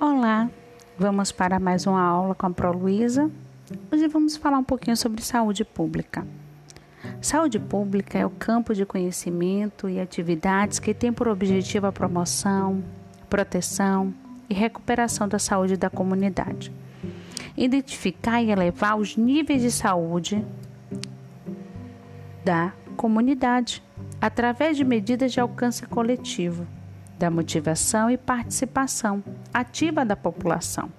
Olá, vamos para mais uma aula com a Pro Luísa. Hoje vamos falar um pouquinho sobre saúde pública. Saúde pública é o campo de conhecimento e atividades que tem por objetivo a promoção, proteção e recuperação da saúde da comunidade. Identificar e elevar os níveis de saúde da comunidade através de medidas de alcance coletivo da motivação e participação ativa da população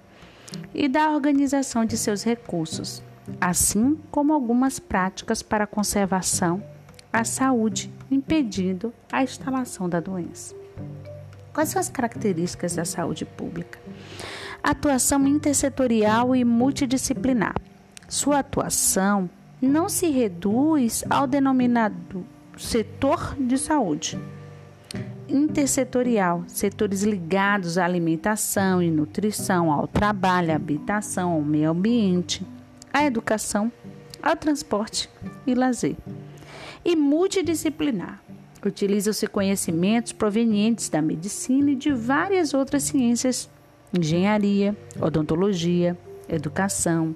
e da organização de seus recursos, assim como algumas práticas para a conservação à saúde, impedindo a instalação da doença. Quais são as características da saúde pública? Atuação intersetorial e multidisciplinar. Sua atuação não se reduz ao denominado setor de saúde intersetorial, setores ligados à alimentação e nutrição, ao trabalho, à habitação, ao meio ambiente, à educação, ao transporte e lazer. E multidisciplinar. Utilizam-se conhecimentos provenientes da medicina e de várias outras ciências, engenharia, odontologia, educação,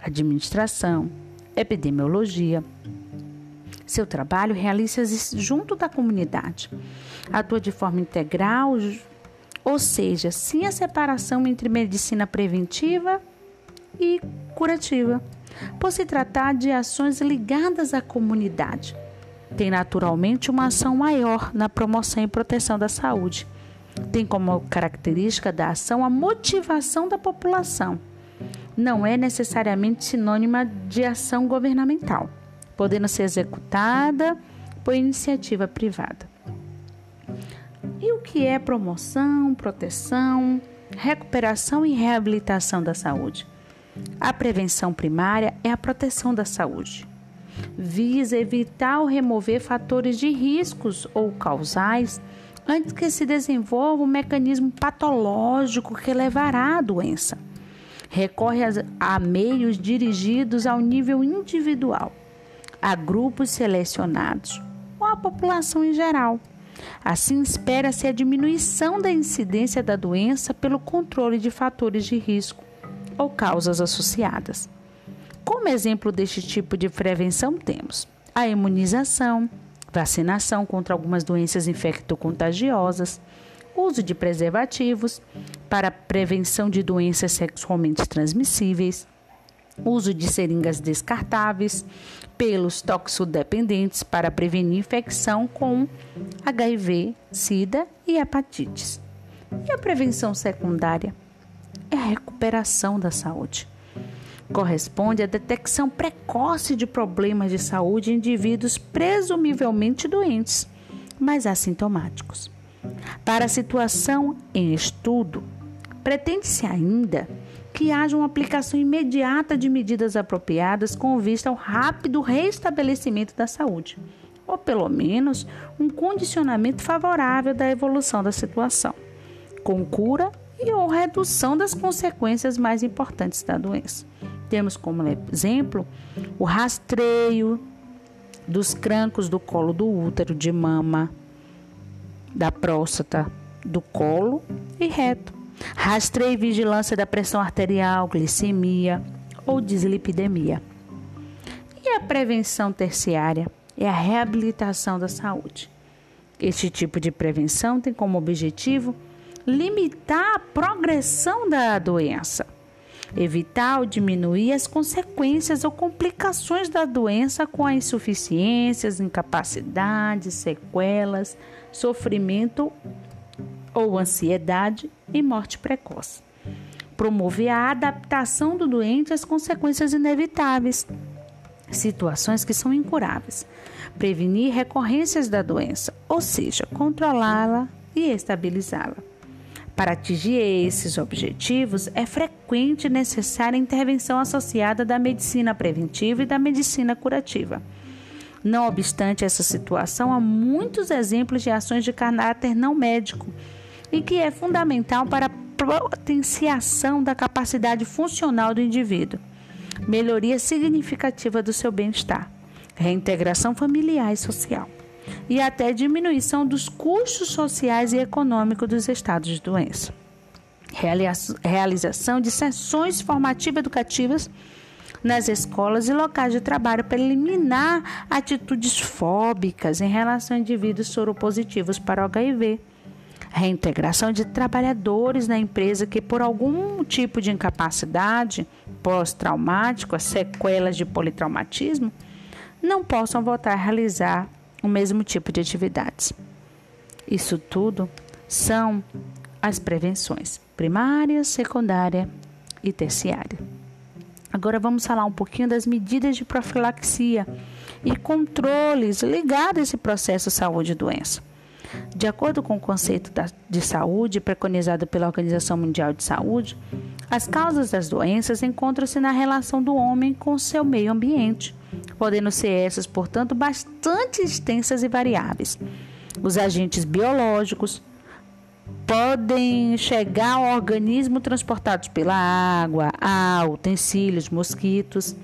administração, epidemiologia, seu trabalho realiza-se junto da comunidade. Atua de forma integral, ou seja, sem a separação entre medicina preventiva e curativa, por se tratar de ações ligadas à comunidade. Tem naturalmente uma ação maior na promoção e proteção da saúde. Tem como característica da ação a motivação da população. Não é necessariamente sinônima de ação governamental podendo ser executada por iniciativa privada. E o que é promoção, proteção, recuperação e reabilitação da saúde? A prevenção primária é a proteção da saúde. Visa evitar ou remover fatores de riscos ou causais antes que se desenvolva um mecanismo patológico que levará à doença. Recorre a meios dirigidos ao nível individual a grupos selecionados ou à população em geral. Assim, espera-se a diminuição da incidência da doença pelo controle de fatores de risco ou causas associadas. Como exemplo deste tipo de prevenção, temos a imunização, vacinação contra algumas doenças infectocontagiosas, uso de preservativos para prevenção de doenças sexualmente transmissíveis, uso de seringas descartáveis pelos toxodependentes para prevenir infecção com HIV, SIDA e hepatites. E a prevenção secundária é a recuperação da saúde. Corresponde à detecção precoce de problemas de saúde em indivíduos presumivelmente doentes, mas assintomáticos. Para a situação em estudo, pretende-se ainda que haja uma aplicação imediata de medidas apropriadas com vista ao rápido restabelecimento da saúde, ou pelo menos um condicionamento favorável da evolução da situação, com cura e ou redução das consequências mais importantes da doença. Temos como exemplo o rastreio dos crancos do colo do útero, de mama, da próstata, do colo e reto Rastreio e vigilância da pressão arterial, glicemia ou dislipidemia. E a prevenção terciária é a reabilitação da saúde. Este tipo de prevenção tem como objetivo limitar a progressão da doença, evitar ou diminuir as consequências ou complicações da doença com as insuficiências, incapacidades, sequelas, sofrimento ou ansiedade e morte precoce. Promover a adaptação do doente às consequências inevitáveis, situações que são incuráveis. Prevenir recorrências da doença, ou seja, controlá-la e estabilizá-la. Para atingir esses objetivos, é frequente e necessária a intervenção associada da medicina preventiva e da medicina curativa. Não obstante essa situação, há muitos exemplos de ações de caráter não médico e que é fundamental para a potenciação da capacidade funcional do indivíduo, melhoria significativa do seu bem-estar, reintegração familiar e social e até diminuição dos custos sociais e econômicos dos estados de doença. realização de sessões formativas educativas nas escolas e locais de trabalho para eliminar atitudes fóbicas em relação a indivíduos soropositivos para HIV. Reintegração de trabalhadores na empresa que, por algum tipo de incapacidade pós-traumático, as sequelas de politraumatismo, não possam voltar a realizar o mesmo tipo de atividades. Isso tudo são as prevenções primária, secundária e terciária. Agora vamos falar um pouquinho das medidas de profilaxia e controles ligados a esse processo saúde e doença. De acordo com o conceito de saúde preconizado pela Organização Mundial de Saúde, as causas das doenças encontram-se na relação do homem com seu meio ambiente, podendo ser essas, portanto, bastante extensas e variáveis. Os agentes biológicos, podem chegar ao organismo transportados pela água, ar, utensílios, mosquitos,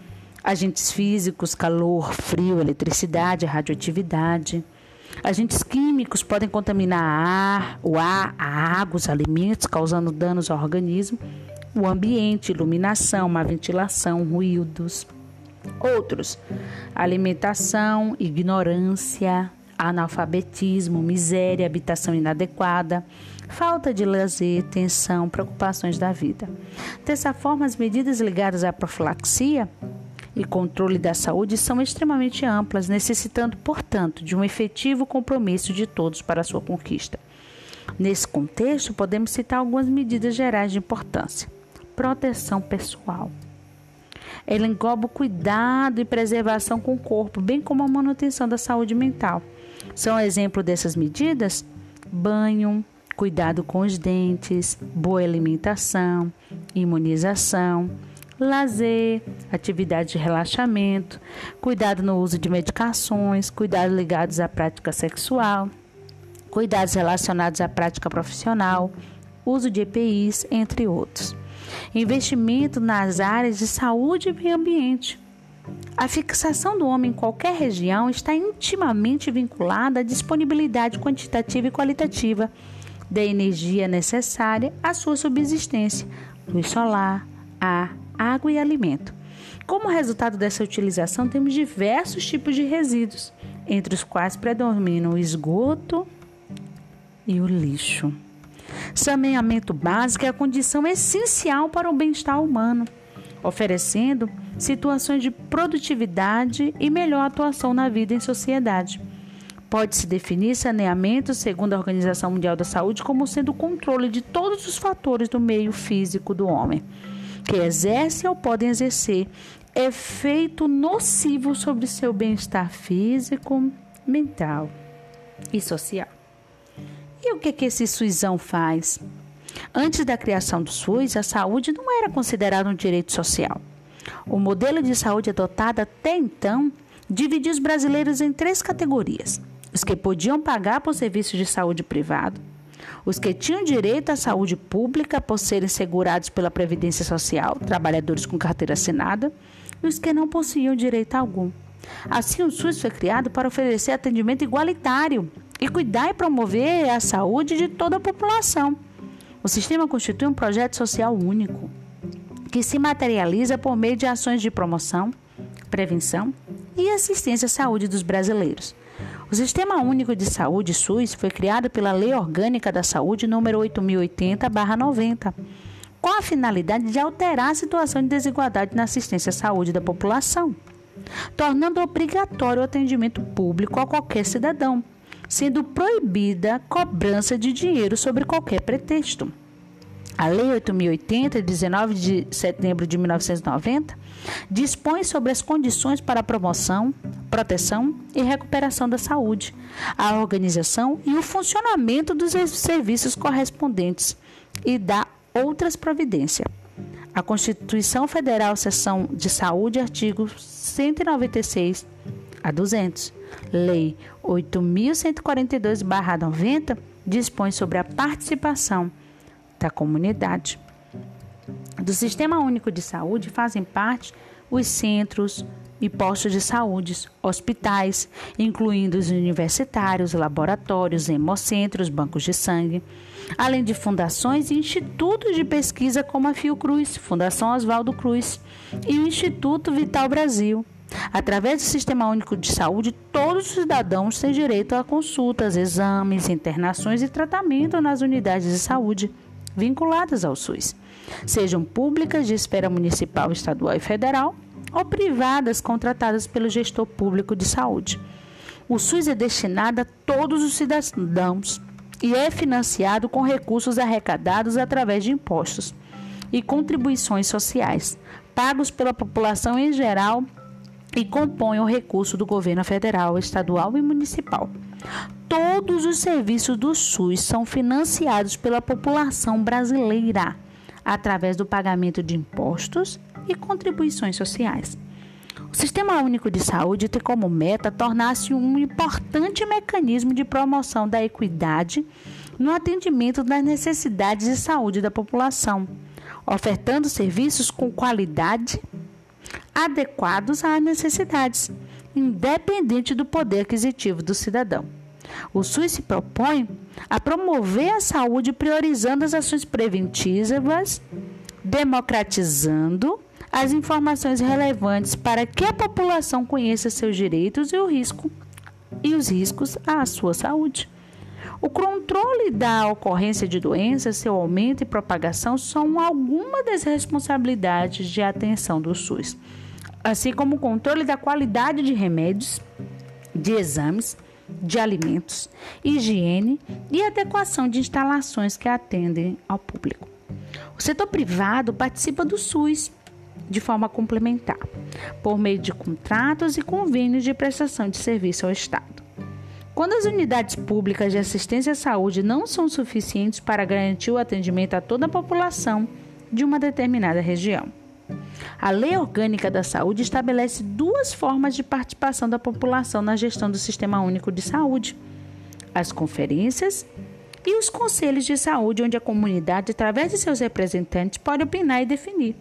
agentes físicos, calor, frio, eletricidade, radioatividade. Agentes químicos podem contaminar ar, o ar, a água, os alimentos, causando danos ao organismo, o ambiente, iluminação, má ventilação, ruídos. Outros, alimentação, ignorância, analfabetismo, miséria, habitação inadequada, falta de lazer, tensão, preocupações da vida. Dessa forma, as medidas ligadas à profilaxia e controle da saúde são extremamente amplas, necessitando, portanto, de um efetivo compromisso de todos para sua conquista. Nesse contexto, podemos citar algumas medidas gerais de importância. Proteção pessoal. Ela engloba o cuidado e preservação com o corpo, bem como a manutenção da saúde mental. São exemplo dessas medidas: banho, cuidado com os dentes, boa alimentação, imunização, lazer, atividade de relaxamento, cuidado no uso de medicações, cuidados ligados à prática sexual, cuidados relacionados à prática profissional, uso de EPIs, entre outros. Investimento nas áreas de saúde e meio ambiente. A fixação do homem em qualquer região está intimamente vinculada à disponibilidade quantitativa e qualitativa da energia necessária à sua subsistência, luz solar, ar, água e alimento. Como resultado dessa utilização, temos diversos tipos de resíduos, entre os quais predominam o esgoto e o lixo. Saneamento básico é a condição essencial para o bem-estar humano, oferecendo situações de produtividade e melhor atuação na vida em sociedade. Pode-se definir saneamento, segundo a Organização Mundial da Saúde, como sendo o controle de todos os fatores do meio físico do homem, que exercem ou podem exercer efeito nocivo sobre seu bem-estar físico, mental e social. E o que, que esse SUSão faz? Antes da criação do SUS, a saúde não era considerada um direito social. O modelo de saúde adotado até então dividia os brasileiros em três categorias: os que podiam pagar por serviços de saúde privado, os que tinham direito à saúde pública por serem segurados pela Previdência Social, trabalhadores com carteira assinada, e os que não possuíam direito algum. Assim, o SUS foi criado para oferecer atendimento igualitário e cuidar e promover a saúde de toda a população. O sistema constitui um projeto social único, que se materializa por meio de ações de promoção, prevenção e assistência à saúde dos brasileiros. O Sistema Único de Saúde, SUS, foi criado pela Lei Orgânica da Saúde número 8080/90, com a finalidade de alterar a situação de desigualdade na assistência à saúde da população, tornando obrigatório o atendimento público a qualquer cidadão, sendo proibida cobrança de dinheiro sobre qualquer pretexto. A Lei 8080, de 19 de setembro de 1990, dispõe sobre as condições para a promoção, proteção e recuperação da saúde, a organização e o funcionamento dos serviços correspondentes e dá outras providências. A Constituição Federal, Seção de Saúde, artigo 196 a 200. Lei 8142/90 dispõe sobre a participação da comunidade. Do Sistema Único de Saúde fazem parte os centros e postos de saúde, hospitais, incluindo os universitários, laboratórios, hemocentros, bancos de sangue, além de fundações e institutos de pesquisa como a Fiocruz, Fundação Oswaldo Cruz e o Instituto Vital Brasil. Através do Sistema Único de Saúde, todos os cidadãos têm direito a consultas, exames, internações e tratamento nas unidades de saúde vinculadas ao SUS, sejam públicas de esfera municipal, estadual e federal ou privadas contratadas pelo gestor público de saúde. O SUS é destinado a todos os cidadãos e é financiado com recursos arrecadados através de impostos e contribuições sociais, pagos pela população em geral e compõem o recurso do governo federal, estadual e municipal. Todos os serviços do SUS são financiados pela população brasileira através do pagamento de impostos e contribuições sociais. O Sistema Único de Saúde tem como meta tornar-se um importante mecanismo de promoção da equidade no atendimento das necessidades de saúde da população, ofertando serviços com qualidade adequados às necessidades, independente do poder aquisitivo do cidadão. O SUS se propõe a promover a saúde priorizando as ações preventivas, democratizando as informações relevantes para que a população conheça seus direitos e o risco e os riscos à sua saúde. O controle da ocorrência de doenças, seu aumento e propagação são algumas das responsabilidades de atenção do SUS, assim como o controle da qualidade de remédios, de exames, de alimentos, higiene e adequação de instalações que atendem ao público. O setor privado participa do SUS de forma complementar, por meio de contratos e convênios de prestação de serviço ao Estado. Quando as unidades públicas de assistência à saúde não são suficientes para garantir o atendimento a toda a população de uma determinada região. A Lei Orgânica da Saúde estabelece duas formas de participação da população na gestão do Sistema Único de Saúde: as conferências e os conselhos de saúde, onde a comunidade, através de seus representantes, pode opinar e definir.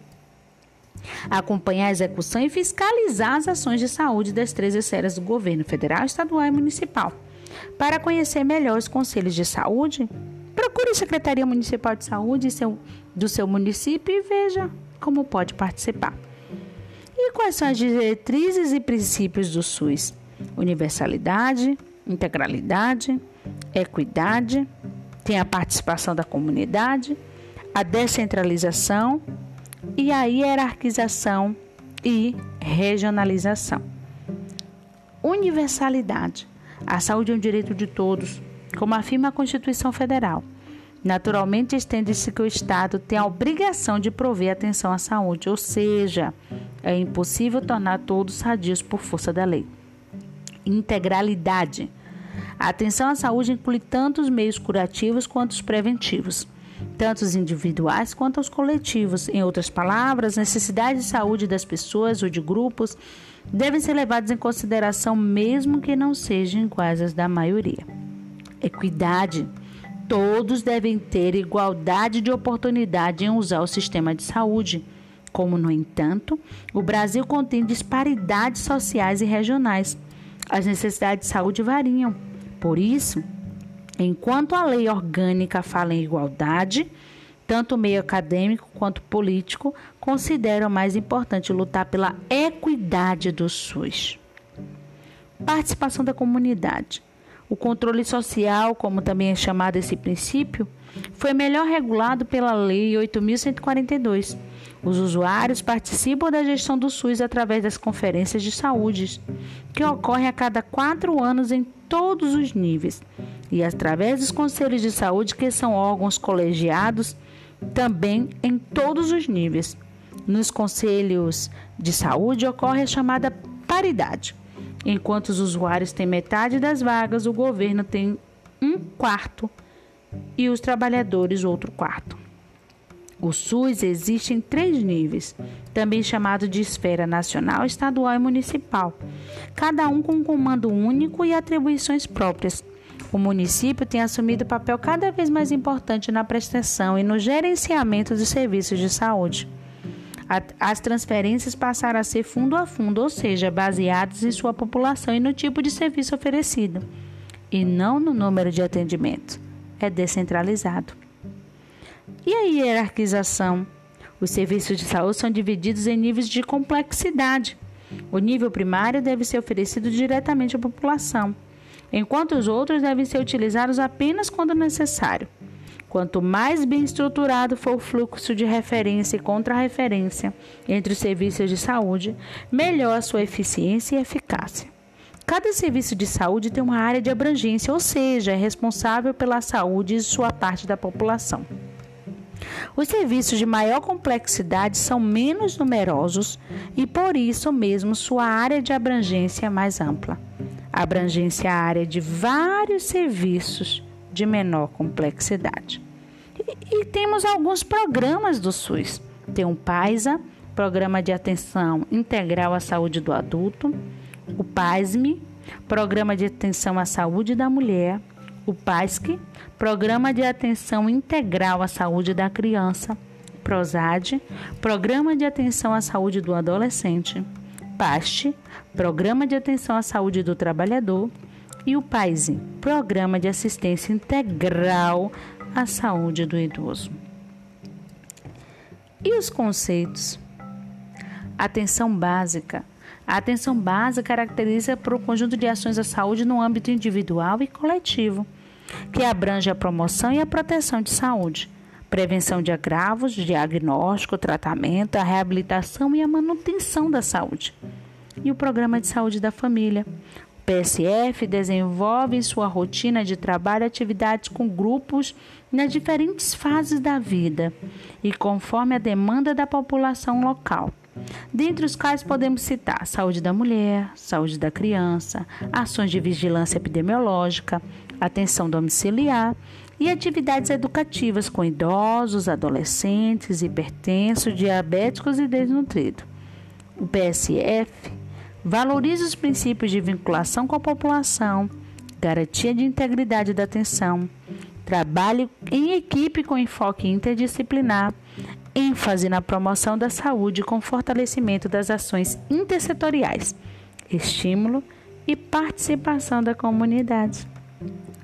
Acompanhar a execução e fiscalizar as ações de saúde das três esferas do governo federal, estadual e municipal. Para conhecer melhor os conselhos de saúde, procure a Secretaria Municipal de Saúde do seu município e veja como pode participar. E quais são as diretrizes e princípios do SUS? Universalidade, integralidade, equidade, tem a participação da comunidade, a descentralização e a hierarquização e regionalização. Universalidade a saúde é um direito de todos, como afirma a Constituição Federal. Naturalmente, estende-se que o Estado tem a obrigação de prover atenção à saúde, ou seja, é impossível tornar todos sadios por força da lei. Integralidade. A atenção à saúde inclui tanto os meios curativos quanto os preventivos, tanto os individuais quanto os coletivos. Em outras palavras, necessidades de saúde das pessoas ou de grupos devem ser levados em consideração, mesmo que não sejam iguais às da maioria. Equidade. Todos devem ter igualdade de oportunidade em usar o sistema de saúde. Como, no entanto, o Brasil contém disparidades sociais e regionais. As necessidades de saúde variam. Por isso, enquanto a lei orgânica fala em igualdade, tanto o meio acadêmico quanto político consideram mais importante lutar pela equidade do SUS. Participação da comunidade. O controle social, como também é chamado esse princípio, foi melhor regulado pela Lei 8.142. Os usuários participam da gestão do SUS através das conferências de saúde, que ocorrem a cada quatro anos em todos os níveis, e através dos conselhos de saúde, que são órgãos colegiados também em todos os níveis. Nos conselhos de saúde ocorre a chamada paridade. Enquanto os usuários têm metade das vagas, o governo tem um quarto e os trabalhadores outro quarto. O SUS existe em três níveis, também chamado de esfera nacional, estadual e municipal, cada um com um comando único e atribuições próprias. O município tem assumido papel cada vez mais importante na prestação e no gerenciamento dos serviços de saúde. As transferências passaram a ser fundo a fundo, ou seja, baseadas em sua população e no tipo de serviço oferecido, e não no número de atendimento. É descentralizado. E a hierarquização? Os serviços de saúde são divididos em níveis de complexidade. O nível primário deve ser oferecido diretamente à população, enquanto os outros devem ser utilizados apenas quando necessário. Quanto mais bem estruturado for o fluxo de referência e contra-referência entre os serviços de saúde, melhor a sua eficiência e eficácia. Cada serviço de saúde tem uma área de abrangência, ou seja, é responsável pela saúde de sua parte da população. Os serviços de maior complexidade são menos numerosos e, por isso mesmo, sua área de abrangência é mais ampla. Abrangência é a área de vários serviços de menor complexidade. E, e temos alguns programas do SUS. Tem o PAISA, Programa de Atenção Integral à Saúde do Adulto, o PASME, Programa de Atenção à Saúde da Mulher, o PASC, Programa de Atenção Integral à Saúde da Criança, PROSAD, Programa de Atenção à Saúde do Adolescente, PAST, Programa de Atenção à Saúde do Trabalhador, e o PAISE, Programa de Assistência Integral à Saúde do Idoso. E os conceitos? Atenção básica. A atenção básica caracteriza por um conjunto de ações à saúde no âmbito individual e coletivo que abrange a promoção e a proteção de saúde, prevenção de agravos, diagnóstico, tratamento, a reabilitação e a manutenção da saúde. E o Programa de Saúde da Família. PSF desenvolve em sua rotina de trabalho atividades com grupos nas diferentes fases da vida e conforme a demanda da população local dentre os quais podemos citar saúde da mulher, saúde da criança, ações de vigilância epidemiológica, atenção domiciliar e atividades educativas com idosos, adolescentes, hipertensos, diabéticos e desnutridos. O PSF valoriza os princípios de vinculação com a população, garantia de integridade da atenção, trabalho em equipe com enfoque interdisciplinar, ênfase na promoção da saúde com fortalecimento das ações intersetoriais, estímulo e participação da comunidade.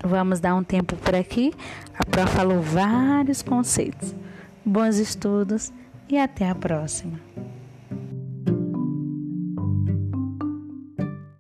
Vamos dar um tempo por aqui. A Pro falou vários conceitos. Bons estudos e até a próxima.